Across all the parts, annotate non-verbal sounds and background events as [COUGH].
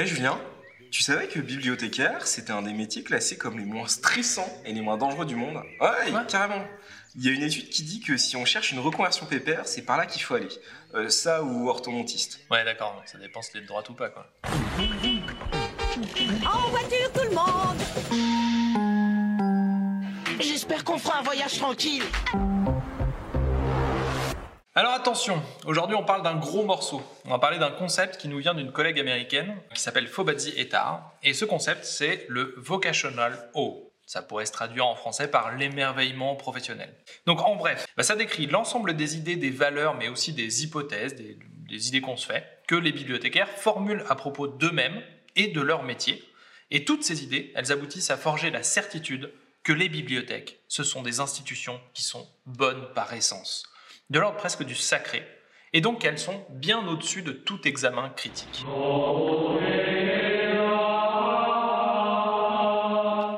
Eh Julien, tu savais que bibliothécaire, c'était un des métiers classés comme les moins stressants et les moins dangereux du monde? Ouais, Ouais. carrément. Il y a une étude qui dit que si on cherche une reconversion pépère, c'est par là qu'il faut aller. Euh, ça ou orthodontiste. Ouais, d'accord, ça dépend si t'es de droite ou pas, quoi. En voiture, tout le monde J'espère qu'on fera un voyage tranquille. Alors attention, aujourd'hui on parle d'un gros morceau. On va parler d'un concept qui nous vient d'une collègue américaine qui s'appelle Fobazi Etar. Et ce concept, c'est le vocational O. Ça pourrait se traduire en français par l'émerveillement professionnel. Donc en bref, bah, ça décrit l'ensemble des idées, des valeurs, mais aussi des hypothèses, des, des idées qu'on se fait, que les bibliothécaires formulent à propos d'eux-mêmes et de leur métier. Et toutes ces idées, elles aboutissent à forger la certitude que les bibliothèques, ce sont des institutions qui sont bonnes par essence de l'ordre presque du sacré, et donc elles sont bien au-dessus de tout examen critique.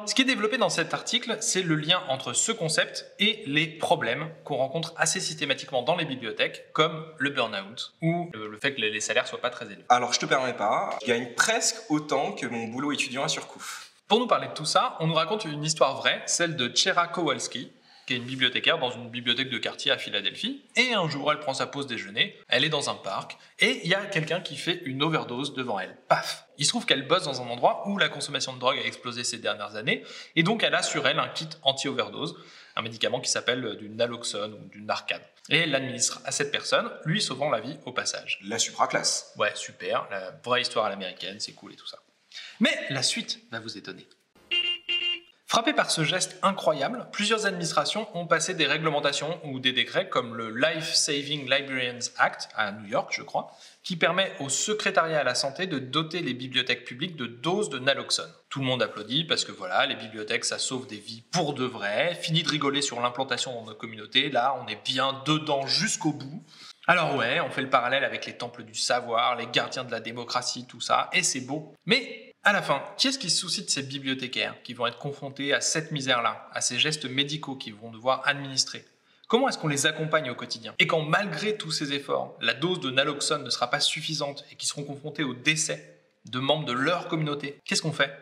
Ce qui est développé dans cet article, c'est le lien entre ce concept et les problèmes qu'on rencontre assez systématiquement dans les bibliothèques, comme le burn-out ou le fait que les salaires soient pas très élevés. Alors je te permets pas, je gagne presque autant que mon boulot étudiant à Surcouf. Pour nous parler de tout ça, on nous raconte une histoire vraie, celle de Chera Kowalski, qui est une bibliothécaire dans une bibliothèque de quartier à Philadelphie. Et un jour, elle prend sa pause déjeuner, elle est dans un parc, et il y a quelqu'un qui fait une overdose devant elle. Paf Il se trouve qu'elle bosse dans un endroit où la consommation de drogue a explosé ces dernières années, et donc elle a sur elle un kit anti-overdose, un médicament qui s'appelle du naloxone ou du narcan. Et elle l'administre à cette personne, lui sauvant la vie au passage. La supraclasse. Ouais, super, la vraie histoire à l'américaine, c'est cool et tout ça. Mais la suite va vous étonner. Frappés par ce geste incroyable, plusieurs administrations ont passé des réglementations ou des décrets comme le Life Saving Librarians Act à New York, je crois, qui permet au secrétariat à la santé de doter les bibliothèques publiques de doses de naloxone. Tout le monde applaudit parce que voilà, les bibliothèques, ça sauve des vies pour de vrai. Fini de rigoler sur l'implantation dans nos communautés, là, on est bien dedans jusqu'au bout. Alors ouais, on fait le parallèle avec les temples du savoir, les gardiens de la démocratie, tout ça, et c'est beau. Mais à la fin, qui est-ce qui se soucie de ces bibliothécaires qui vont être confrontés à cette misère-là, à ces gestes médicaux qu'ils vont devoir administrer? Comment est-ce qu'on les accompagne au quotidien? Et quand malgré tous ces efforts, la dose de naloxone ne sera pas suffisante et qu'ils seront confrontés au décès de membres de leur communauté, qu'est-ce qu'on fait?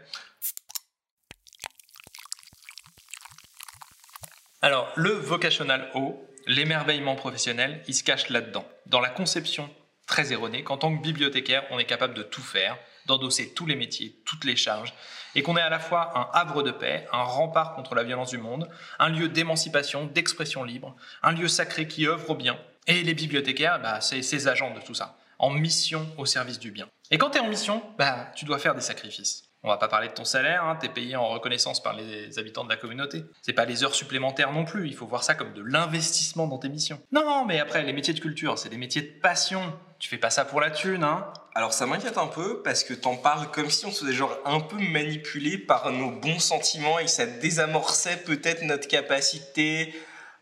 Alors, le vocational O, l'émerveillement professionnel, il se cache là-dedans, dans la conception très erronée qu'en tant que bibliothécaire, on est capable de tout faire, d'endosser tous les métiers, toutes les charges, et qu'on est à la fois un havre de paix, un rempart contre la violence du monde, un lieu d'émancipation, d'expression libre, un lieu sacré qui œuvre au bien. Et les bibliothécaires, bah, c'est ces agents de tout ça, en mission au service du bien. Et quand tu es en mission, bah, tu dois faire des sacrifices. On va pas parler de ton salaire, hein, t'es payé en reconnaissance par les habitants de la communauté. C'est pas les heures supplémentaires non plus, il faut voir ça comme de l'investissement dans tes missions. Non, mais après, les métiers de culture, c'est des métiers de passion. Tu fais pas ça pour la thune, hein. Alors ça m'inquiète un peu parce que t'en parles comme si on se faisait genre un peu manipulé par nos bons sentiments et ça désamorçait peut-être notre capacité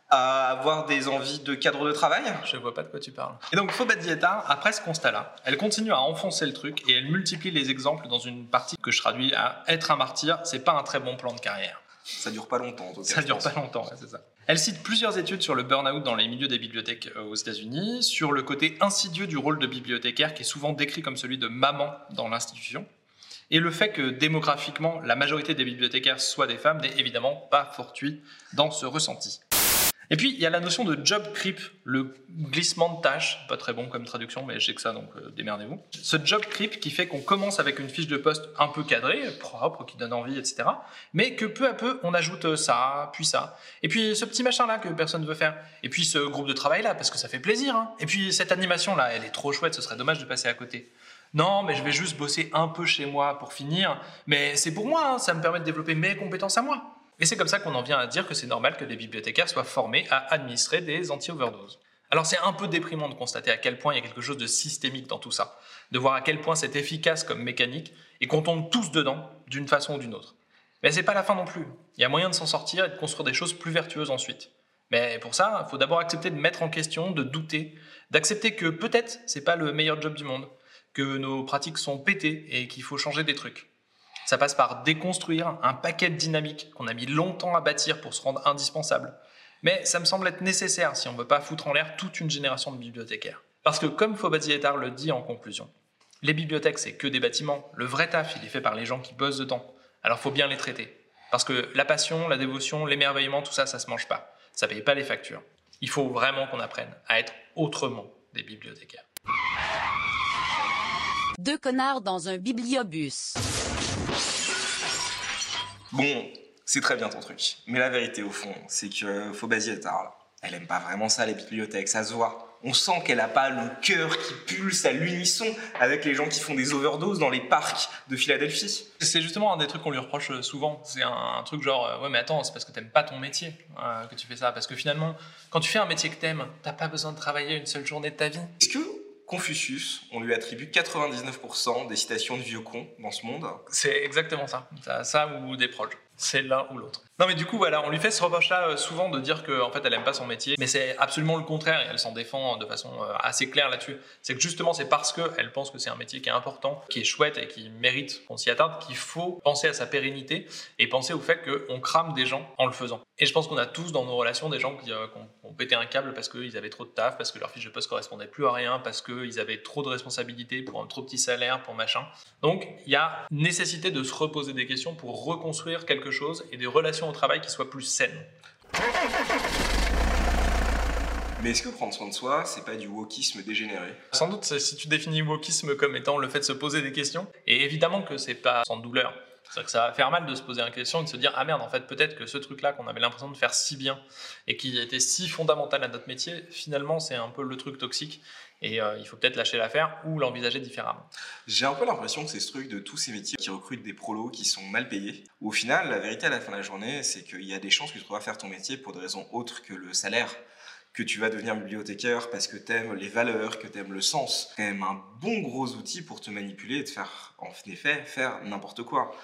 à avoir des envies de cadre de travail. Je vois pas de quoi tu parles. Et donc, Fobadieta, après ce constat-là, elle continue à enfoncer le truc et elle multiplie les exemples dans une partie que je traduis à être un martyr, c'est pas un très bon plan de carrière. Ça dure pas longtemps en tout cas. Ça dure pense. pas longtemps, ouais, c'est ça. Elle cite plusieurs études sur le burn-out dans les milieux des bibliothèques euh, aux États-Unis, sur le côté insidieux du rôle de bibliothécaire qui est souvent décrit comme celui de maman dans l'institution, et le fait que démographiquement la majorité des bibliothécaires soient des femmes n'est évidemment pas fortuit dans ce ressenti. Et puis il y a la notion de job creep, le glissement de tâches, pas très bon comme traduction, mais je sais que ça donc euh, démerdez-vous. Ce job creep qui fait qu'on commence avec une fiche de poste un peu cadrée, propre, qui donne envie, etc. Mais que peu à peu on ajoute euh, ça, puis ça, et puis ce petit machin là que personne ne veut faire, et puis ce groupe de travail là parce que ça fait plaisir, hein. et puis cette animation là, elle est trop chouette, ce serait dommage de passer à côté. Non, mais je vais juste bosser un peu chez moi pour finir, mais c'est pour moi, hein, ça me permet de développer mes compétences à moi. Et c'est comme ça qu'on en vient à dire que c'est normal que les bibliothécaires soient formés à administrer des anti-overdoses. Alors c'est un peu déprimant de constater à quel point il y a quelque chose de systémique dans tout ça, de voir à quel point c'est efficace comme mécanique et qu'on tombe tous dedans d'une façon ou d'une autre. Mais c'est pas la fin non plus. Il y a moyen de s'en sortir et de construire des choses plus vertueuses ensuite. Mais pour ça, il faut d'abord accepter de mettre en question, de douter, d'accepter que peut-être c'est pas le meilleur job du monde, que nos pratiques sont pétées et qu'il faut changer des trucs. Ça passe par déconstruire un paquet de dynamiques qu'on a mis longtemps à bâtir pour se rendre indispensable. Mais ça me semble être nécessaire si on ne veut pas foutre en l'air toute une génération de bibliothécaires. Parce que comme Fobazi Etar le dit en conclusion, Les bibliothèques, c'est que des bâtiments. Le vrai taf, il est fait par les gens qui bossent dedans. Alors, faut bien les traiter. Parce que la passion, la dévotion, l'émerveillement, tout ça, ça se mange pas. Ça paye pas les factures. Il faut vraiment qu'on apprenne à être autrement des bibliothécaires. Deux connards dans un bibliobus. Bon, c'est très bien ton truc. Mais la vérité, au fond, c'est que Fobasie est tard, là. Elle aime pas vraiment ça, les bibliothèques, ça se voit. On sent qu'elle a pas le cœur qui pulse à l'unisson avec les gens qui font des overdoses dans les parcs de Philadelphie. C'est justement un des trucs qu'on lui reproche euh, souvent. C'est un, un truc genre, euh, ouais, mais attends, c'est parce que t'aimes pas ton métier euh, que tu fais ça. Parce que finalement, quand tu fais un métier que t'aimes, t'as pas besoin de travailler une seule journée de ta vie. Est-ce que Confucius, on lui attribue 99% des citations de vieux cons dans ce monde C'est exactement ça. Ça, ou des proches. C'est l'un ou l'autre. Non mais du coup voilà, on lui fait ce reproche-là euh, souvent de dire qu'en en fait elle aime pas son métier, mais c'est absolument le contraire et elle s'en défend de façon euh, assez claire là-dessus. C'est que justement c'est parce qu'elle pense que c'est un métier qui est important, qui est chouette et qui mérite qu'on s'y attarde qu'il faut penser à sa pérennité et penser au fait qu'on crame des gens en le faisant. Et je pense qu'on a tous dans nos relations des gens qui, pété un câble parce qu'ils avaient trop de taf, parce que leur fiche de poste correspondait plus à rien, parce qu'ils avaient trop de responsabilités pour un trop petit salaire, pour machin. Donc il y a nécessité de se reposer des questions pour reconstruire quelque chose et des relations au travail qui soient plus saines. Mais est-ce que prendre soin de soi, c'est pas du wokisme dégénéré? Sans doute, si tu définis wokisme comme étant le fait de se poser des questions, et évidemment que c'est pas sans douleur. C'est-à-dire que ça va faire mal de se poser une question et de se dire Ah merde, en fait, peut-être que ce truc-là qu'on avait l'impression de faire si bien et qui était si fondamental à notre métier, finalement, c'est un peu le truc toxique et euh, il faut peut-être lâcher l'affaire ou l'envisager différemment. J'ai un peu l'impression que c'est ce truc de tous ces métiers qui recrutent des prolos qui sont mal payés. Au final, la vérité à la fin de la journée, c'est qu'il y a des chances que tu pourras faire ton métier pour des raisons autres que le salaire. Que tu vas devenir bibliothécaire parce que t'aimes les valeurs, que t'aimes le sens. C'est quand même un bon gros outil pour te manipuler et te faire, en effet, faire n'importe quoi.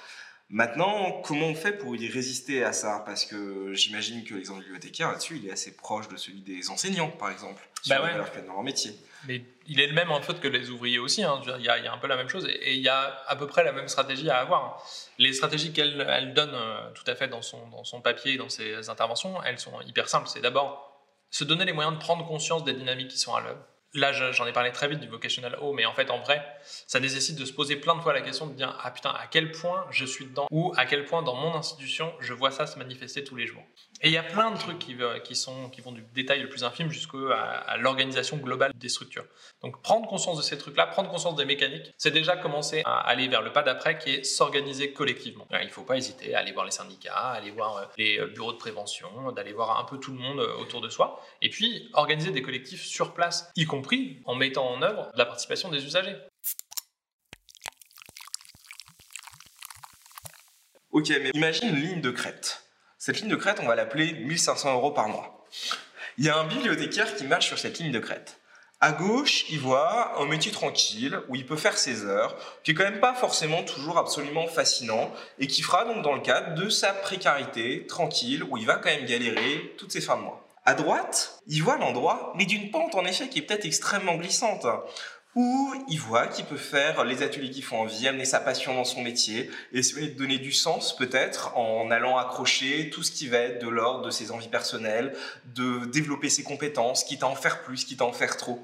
Maintenant, comment on fait pour y résister à ça? Parce que j'imagine que l'exemple bibliothécaire là-dessus, il est assez proche de celui des enseignants, par exemple, sur Bah les ouais. valeurs qu'il y a dans leur métier. Mais il est le même en fait que les ouvriers aussi. hein. Il, y a, il y a un peu la même chose et, il y a à peu près la même stratégie à avoir. Les stratégies qu'elle elle donne euh, tout à fait dans son, dans son papier, dans ses interventions, elles sont hyper simples. C'est d'abord se donner les moyens de prendre conscience des dynamiques qui sont à l'œuvre. Là, je- j'en ai parlé très vite du vocational O, mais en fait, en vrai, ça nécessite de se poser plein de fois la question de dire Ah putain, à quel point je suis dedans ou à quel point dans mon institution je vois ça se manifester tous les jours. Et il y a plein de trucs qui, euh, vont du détail le plus infime jusqu'à à, l'organisation globale des structures. Donc prendre conscience de ces trucs-là, prendre conscience des mécaniques, c'est déjà commencer à aller vers le pas d'après qui est s'organiser collectivement. Alors, il ne faut pas hésiter à aller voir les syndicats, à aller voir euh, les euh, bureaux de prévention, d'aller voir un peu tout le monde euh, autour de soi, et puis organiser des collectifs sur place, y compris en mettant en œuvre la participation des usagers. Ok, mais imagine une ligne de crête. Cette ligne de crête, on va l'appeler 1500 euros par mois. Il y a un bibliothécaire qui marche sur cette ligne de crête. À gauche, il voit un métier tranquille où il peut faire ses heures, qui est quand même pas forcément toujours absolument fascinant et qui fera donc dans le cadre de sa précarité tranquille où il va quand même galérer toutes ses fins de mois. À droite, il voit l'endroit, mais d'une pente en effet qui est peut-être extrêmement glissante, où il voit qu'il peut faire les ateliers qui font envie, amener sa passion dans son métier, essayer de donner du sens peut-être en allant accrocher tout ce qui va être de l'ordre de ses envies personnelles, de développer ses compétences, quitte à en faire plus, quitte à en faire trop.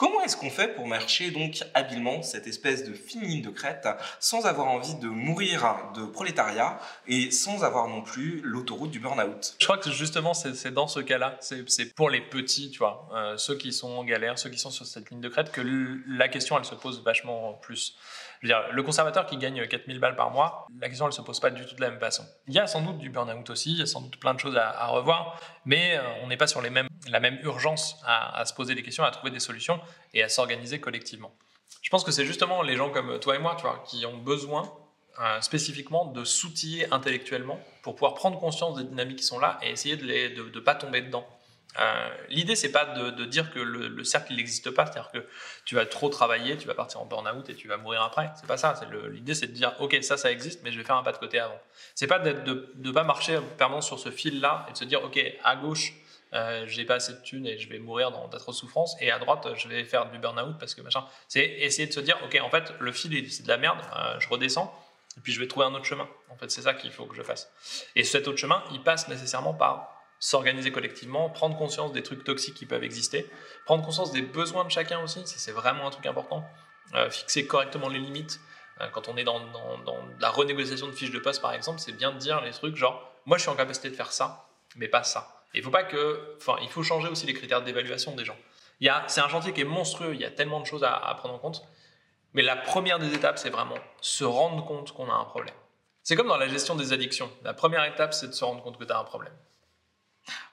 Comment est-ce qu'on fait pour marcher donc habilement cette espèce de fine ligne de crête sans avoir envie de mourir de prolétariat et sans avoir non plus l'autoroute du burn-out? Je crois que justement, c'est dans ce cas-là, c'est pour les petits, tu vois, euh, ceux qui sont en galère, ceux qui sont sur cette ligne de crête, que la question, elle se pose vachement plus. Le conservateur qui gagne 4000 balles par mois, la question, elle se pose pas du tout de la même façon. Il y a sans doute du burn-out aussi, il y a sans doute plein de choses à, revoir, mais euh, on n'est pas sur la même urgence à, se poser des questions, à trouver des solutions et à s'organiser collectivement. Je pense que c'est justement les gens comme toi et moi, qui ont besoin euh, spécifiquement de s'outiller intellectuellement pour pouvoir prendre conscience des dynamiques qui sont là et essayer de ne pas tomber dedans. Euh, L'idée, c'est pas de, dire que le, le cercle n'existe pas, c'est-à-dire que tu vas trop travailler, tu vas partir en burn-out et tu vas mourir après. C'est pas ça. L'idée, c'est de dire ok, ça, ça existe, mais je vais faire un pas de côté avant. C'est pas de ne pas marcher permanemment sur ce fil-là et de se dire ok, à gauche, euh, j'ai pas assez de thunes et je vais mourir dans d'atroces souffrances, et à droite, je vais faire du burn-out parce que machin. C'est essayer de se dire ok, en fait, le fil il- c'est de la merde, euh, je redescends. Et puis je vais trouver un autre chemin. En fait, c'est ça qu'il faut que je fasse. Et cet autre chemin, il passe nécessairement par s'organiser collectivement, prendre conscience des trucs toxiques qui peuvent exister, prendre conscience des besoins de chacun aussi, c'est vraiment un truc important. euh, fixer correctement les limites. Euh, quand on est dans, la renégociation de fiches de poste, par exemple, c'est bien de dire les trucs genre, moi je suis en capacité de faire ça, mais pas ça. Il faut pas que, enfin, il faut changer aussi les critères d'évaluation des gens. C'est un chantier qui est monstrueux, il y a tellement de choses à, à prendre en compte. Mais la première des étapes, c'est vraiment se rendre compte qu'on a un problème. C'est comme dans la gestion des addictions. La première étape, c'est de se rendre compte que tu as un problème.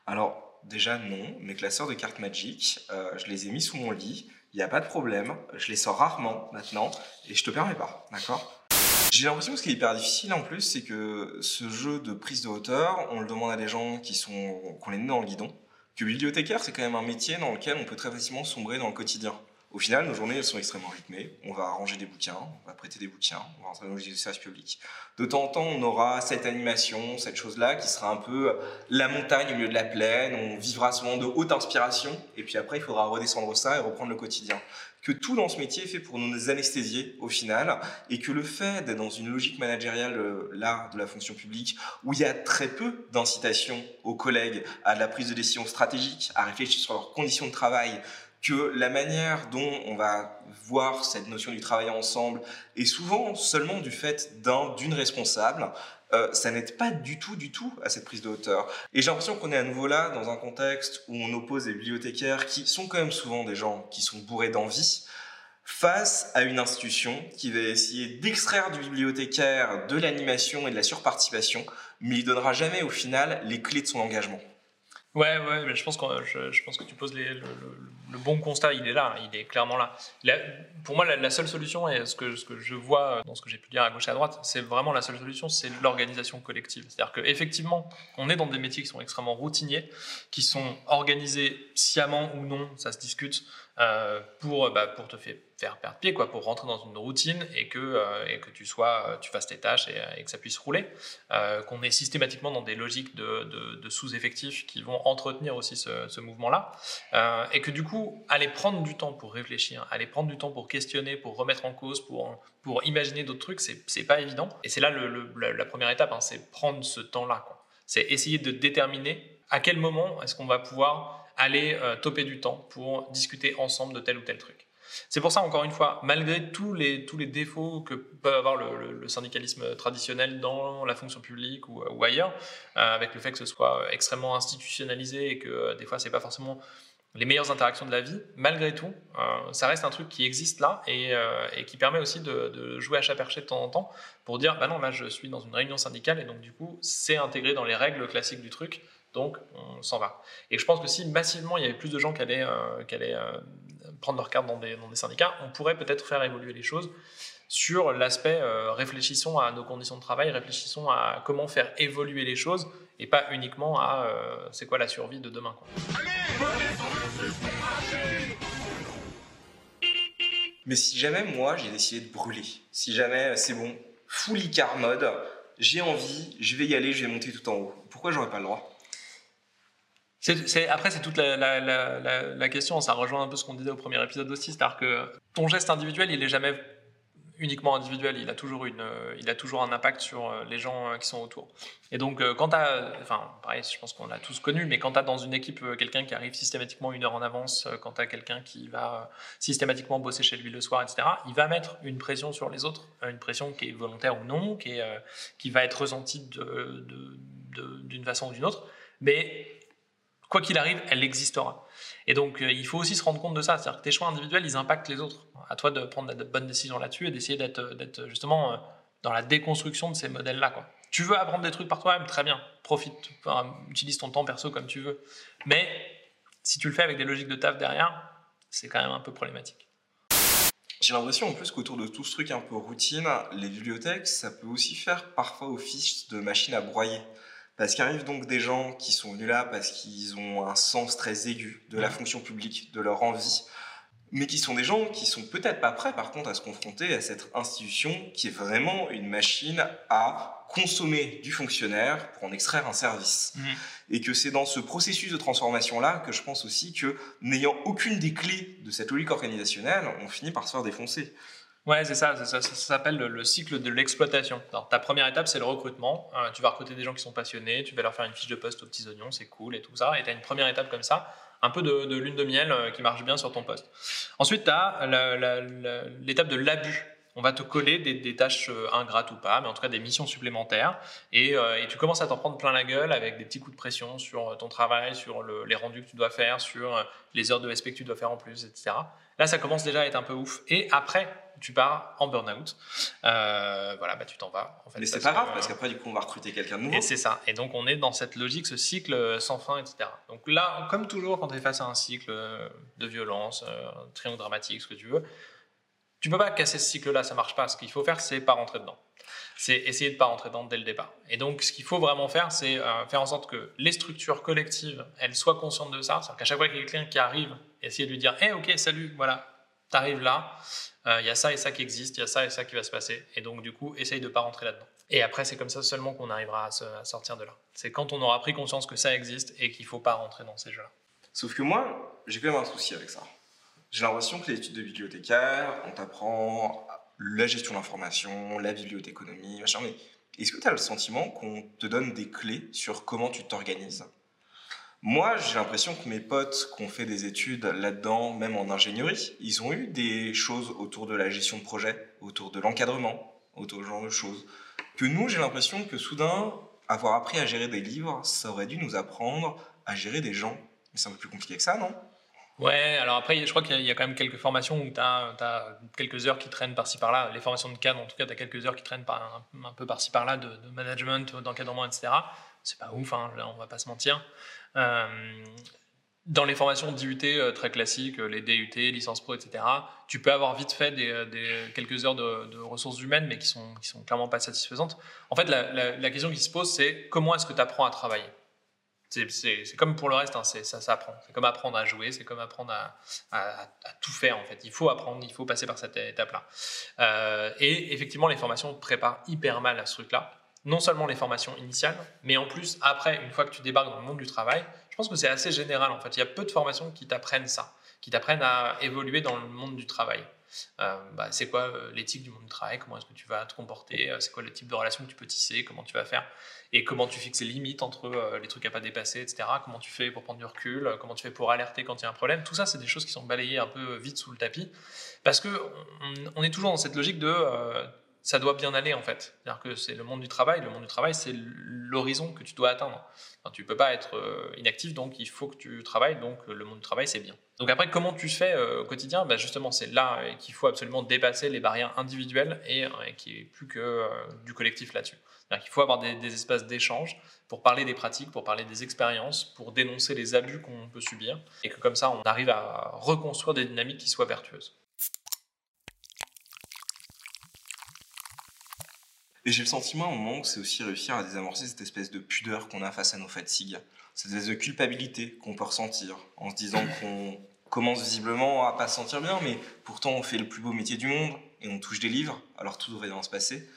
Alors, déjà, non. Mes classeurs de cartes Magic, euh, je les ai mis sous mon lit. Il n'y a pas de problème. Je les sors rarement maintenant. Et je te permets pas. D'accord? J'ai l'impression que ce qui est hyper difficile en plus, c'est que ce jeu de prise de hauteur, on le demande à des gens qui sont, qu'on est nés dans le guidon. Que bibliothécaire, c'est quand même un métier dans lequel on peut très facilement sombrer dans le quotidien. Au final, nos journées, sont extrêmement rythmées. On va ranger des bouquins, on va prêter des bouquins, on va rentrer dans le service public. De temps en temps, on aura cette animation, cette chose-là, qui sera un peu la montagne au milieu de la plaine. On vivra souvent de haute inspiration. Et puis après, il faudra redescendre ça et reprendre le quotidien. Que tout dans ce métier est fait pour nous anesthésier au final. Et que le fait d'être dans une logique managériale, euh, là, de la fonction publique, où il y a très peu d'incitation aux collègues à de la prise de décision stratégique, à réfléchir sur leurs conditions de travail, que la manière dont on va voir cette notion du travail ensemble est souvent seulement du fait d'un, d'une responsable, euh, ça n'aide pas du tout, du tout à cette prise de hauteur. Et j'ai l'impression qu'on est à nouveau là dans un contexte où on oppose des bibliothécaires qui sont quand même souvent des gens qui sont bourrés d'envie face à une institution qui va essayer d'extraire du bibliothécaire de l'animation et de la surparticipation, mais il donnera jamais au final les clés de son engagement. Ouais, ouais, je pense, que, tu poses le, bon constat, il est là, il est clairement là. Pour moi, la, seule solution, et ce que, je vois dans ce que j'ai pu dire à gauche et à droite, c'est vraiment la seule solution, c'est l'organisation collective. C'est-à-dire qu'effectivement, on est dans des métiers qui sont extrêmement routiniers, qui sont organisés sciemment ou non, ça se discute, euh, bah, pour te faire perdre pied, quoi, pour rentrer dans une routine et que, euh, et que tu, sois, euh, tu fasses tes tâches et, et que ça puisse rouler. Euh, qu'on est systématiquement dans des logiques de, de, sous-effectifs qui vont entretenir aussi ce, ce mouvement-là. Euh, et que du coup, aller prendre du temps pour réfléchir, aller prendre du temps pour questionner, pour remettre en cause, pour, pour imaginer d'autres trucs, c'est pas évident. Et c'est là le, la, première étape, hein, c'est prendre ce temps-là. C'est essayer de déterminer à quel moment est-ce qu'on va pouvoir aller euh, toper du temps pour discuter ensemble de tel ou tel truc. C'est pour ça, encore une fois, malgré tous les, tous les défauts que peut avoir le, syndicalisme traditionnel dans la fonction publique ou, ailleurs, euh, avec le fait que ce soit extrêmement institutionnalisé et que euh, des fois, c'est pas forcément les meilleures interactions de la vie, malgré tout, euh, ça reste un truc qui existe là et, qui permet aussi de, jouer à chat perché de temps en temps pour dire bah non, là je suis dans une réunion syndicale et donc du coup c'est intégré dans les règles classiques du truc donc on s'en va. Et je pense que si massivement il y avait plus de gens qui allaient, qui allaient prendre leur carte dans des, syndicats, on pourrait peut-être faire évoluer les choses sur l'aspect euh, réfléchissons à nos conditions de travail, réfléchissons à comment faire évoluer les choses et pas uniquement à euh, c'est quoi la survie de demain. Quoi. Mais si jamais moi j'ai décidé de brûler, si jamais c'est bon, full Icar mode, j'ai envie, je vais y aller, je vais monter tout en haut, pourquoi j'aurais pas le droit? Après, c'est toute la, question. Ça rejoint un peu ce qu'on disait au premier épisode aussi. C'est-à-dire que ton geste individuel, il est jamais uniquement individuel. Il a toujours, une, il a toujours un impact sur les gens qui sont autour. Et donc, quand tu. Enfin, pareil, je pense qu'on l'a tous connu, mais quand tu as dans une équipe quelqu'un qui arrive systématiquement une heure en avance, quand tu as quelqu'un qui va systématiquement bosser chez lui le soir, etc., il va mettre une pression sur les autres, une pression qui est volontaire ou non, qui, est, qui va être ressentie d'une façon ou d'une autre. Mais quoi qu'il arrive, elle existera. Et donc, euh, il faut aussi se rendre compte de ça. C'est-à-dire que tes choix individuels, ils impactent les autres. À toi de prendre de bonnes décisions là-dessus et d'essayer d'être, justement euh, dans la déconstruction de ces modèles-là. Tu veux apprendre des trucs par toi-même, très bien. Profite, utilise ton temps perso comme tu veux. Mais si tu le fais avec des logiques de taf derrière, c'est quand même un peu problématique. J'ai l'impression en plus qu'autour de tout ce truc un peu routine, les bibliothèques, ça peut aussi faire parfois office de machine à broyer. Parce qu'arrivent donc des gens qui sont venus là parce qu'ils ont un sens très aigu de la fonction publique, de leur envie, mais qui sont des gens qui sont peut-être pas prêts par contre à se confronter à cette institution qui est vraiment une machine à consommer du fonctionnaire pour en extraire un service. Mmh. Et que c'est dans ce processus de transformation-là que je pense aussi que, n'ayant aucune des clés de cette logique organisationnelle, on finit par se faire défoncer. Ouais, c'est ça, ça, s'appelle le, le cycle de l'exploitation. Ta première étape, c'est le recrutement. Euh, tu vas recruter des gens qui sont passionnés, tu vas leur faire une fiche de poste aux petits oignons, c'est cool et tout ça. Et tu as une première étape comme ça, un peu de, lune de miel euh, qui marche bien sur ton poste. Ensuite, tu as l'étape de l'abus. On va te coller des, tâches euh, ingrates ou pas, mais en tout cas des missions supplémentaires. Et, tu commences à t'en prendre plein la gueule avec des petits coups de pression sur ton travail, sur le- les rendus que tu dois faire, sur les heures de SP que tu dois faire en plus, etc. Là, ça commence déjà à être un peu ouf. Et après, tu pars en burn-out. Euh, voilà, bah, tu t'en vas. En fait, Mais c'est pas grave, euh, parce qu'après, du coup, on va recruter quelqu'un de nouveau. et c'est ça. Et donc, on est dans cette logique, ce cycle sans fin, etc. Donc là, comme toujours, quand tu es face à un cycle euh, de violence, euh, un triangle dramatique, ce que tu veux, tu peux pas casser ce cycle-là, ça marche pas. Ce qu'il faut faire, c'est pas rentrer dedans. C'est essayer de pas rentrer dedans dès le départ. Et donc, ce qu'il faut vraiment faire, c'est euh, faire en sorte que les structures collectives, elles soient conscientes de ça. C'est-à-dire qu'à chaque fois qu'il y a quelqu'un qui arrive, essayer de lui dire, hé, ok, salut, voilà, t'arrives là, euh, il y a ça et ça qui existe, il y a ça et ça qui va se passer. Et donc, du coup, essaye de pas rentrer là-dedans. Et après, c'est comme ça seulement qu'on arrivera à, à sortir de là. C'est quand on aura pris conscience que ça existe et qu'il faut pas rentrer dans ces jeux-là. Sauf que moi, j'ai quand même un souci avec ça. J'ai l'impression que les études de bibliothécaire, on t'apprend la gestion de l'information, la bibliothéconomie, machin, mais est-ce que tu as le sentiment qu'on te donne des clés sur comment tu t'organises? Moi, j'ai l'impression que mes potes qui ont fait des études là-dedans, même en ingénierie, ils ont eu des choses autour de la gestion de projet, autour de l'encadrement, autour de ce genre de choses. Que nous, j'ai l'impression que soudain, avoir appris à gérer des livres, ça aurait dû nous apprendre à gérer des gens. Mais c'est un peu plus compliqué que ça, non? Ouais, alors après, je crois qu'il y a- quand même quelques formations où tu as, quelques heures qui traînent par-ci par-là. Les formations de cadre, en tout cas, tu as quelques heures qui traînent un, peu par-ci par-là de, management, d'encadrement, etc. C'est pas ouf, hein, on va pas se mentir. Euh, dans les formations d'IUT euh, très classiques, les DUT, licence pro, etc., tu peux avoir vite fait quelques heures de, ressources humaines, mais qui sont, sont clairement pas satisfaisantes. En fait, la- la question qui se pose, c'est comment est-ce que tu apprends à travailler? C'est, comme pour le reste, hein, ça s'apprend. C'est comme apprendre à jouer, c'est comme apprendre à, tout faire en fait. Il faut apprendre, il faut passer par cette étape-là. Euh, et effectivement, les formations préparent hyper mal à ce truc-là. Non seulement les formations initiales, mais en plus, après, une fois que tu débarques dans le monde du travail, je pense que c'est assez général en fait. Il y a peu de formations qui t'apprennent ça, qui t'apprennent à évoluer dans le monde du travail. Euh, bah, c'est quoi euh, l'éthique du monde du travail? Comment est-ce que tu vas te comporter? Euh, C'est quoi le type de relation que tu peux tisser? Comment tu vas faire? Et comment tu fixes les limites entre les trucs à pas dépasser, etc. Comment tu fais pour prendre du recul? Comment tu fais pour alerter quand il y a un problème? Tout ça, c'est des choses qui sont balayées un peu vite sous le tapis. Parce que on, on est toujours dans cette logique de ça doit bien aller en fait. C'est-à-dire que c'est le monde du travail. Le monde du travail, c'est l'horizon que tu dois atteindre. Tu peux pas être euh, inactif, donc il faut que tu travailles. Donc le monde du travail, c'est bien. Donc après, comment tu fais euh, au quotidien? Bah, Justement, c'est là qu'il faut absolument dépasser les barrières individuelles et, euh, et qu'il n'y ait plus que du collectif là-dessus. C'est-à-dire qu'il faut avoir des espaces d'échange pour parler des pratiques, pour parler des expériences, pour dénoncer les abus qu'on peut subir, et que comme ça, on arrive à reconstruire des dynamiques qui soient vertueuses. Et j'ai le sentiment à un moment que c'est aussi réussir à désamorcer cette espèce de pudeur qu'on a face à nos fatigues, cette espèce de culpabilité qu'on peut ressentir en se disant [COUGHS] qu'on commence visiblement à pas se sentir bien, mais pourtant on fait le plus beau métier du monde et on touche des livres, alors tout devrait bien se passer.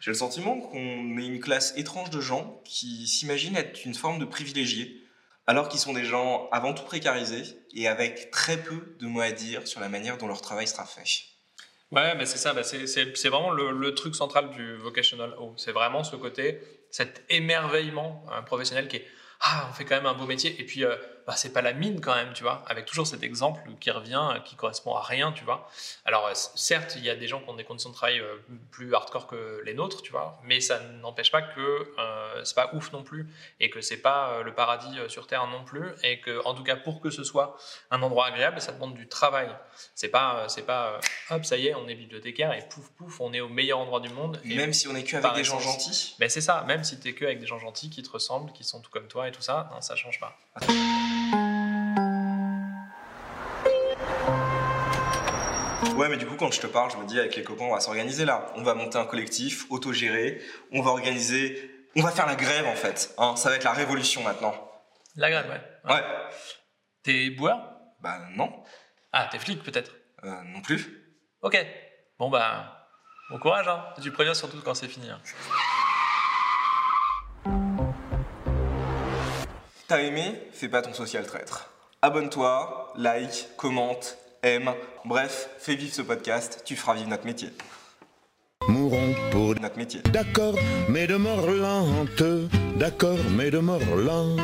J'ai le sentiment qu'on est une classe étrange de gens qui s'imaginent être une forme de privilégiés, alors qu'ils sont des gens avant tout précarisés et avec très peu de mots à dire sur la manière dont leur travail sera fait. Ouais, mais c'est ça, bah, c'est- vraiment le, le truc central du vocational. C'est vraiment ce côté, cet émerveillement euh, professionnel qui est Ah, on fait quand même un beau métier. Et puis, euh, bah, c'est pas la mine quand même, tu vois, avec toujours cet exemple qui revient, qui correspond à rien, tu vois. Alors, euh, certes, il y a des gens qui ont des conditions de travail euh, plus hardcore que les nôtres, tu vois, mais ça n'empêche pas que euh, c'est pas ouf non plus et que c'est pas euh, le paradis sur Terre non plus. Et que, en tout cas, pour que ce soit un endroit agréable, ça demande du travail. C'est pas, c'est pas hop, ça y est, on est bibliothécaire et pouf, pouf, on est au meilleur endroit du monde. Et Même si on est que avec des gens gentils, mais c'est ça, même si t'es que avec des gens gentils qui te ressemblent, qui sont tout comme toi et tout ça, non, ça change pas. Ouais, mais du coup, quand je te parle, je me dis avec les copains, on va s'organiser là. On va monter un collectif autogéré. On va organiser. On va faire la grève en fait. Hein, ça va être la révolution maintenant. La grève, ouais. Ouais. T'es boueur Bah non. Ah, t'es flic peut-être? Euh, non plus. Ok. Bon bah, bon courage, hein. Tu préviens surtout quand c'est fini. hein. T'as aimé? Fais pas ton social traître. Abonne-toi, like, commente, aime. Bref, fais vivre ce podcast, tu feras vivre notre métier. Mourons pour Notre métier. D'accord, mais de mort lente. D'accord, mais de mort lente.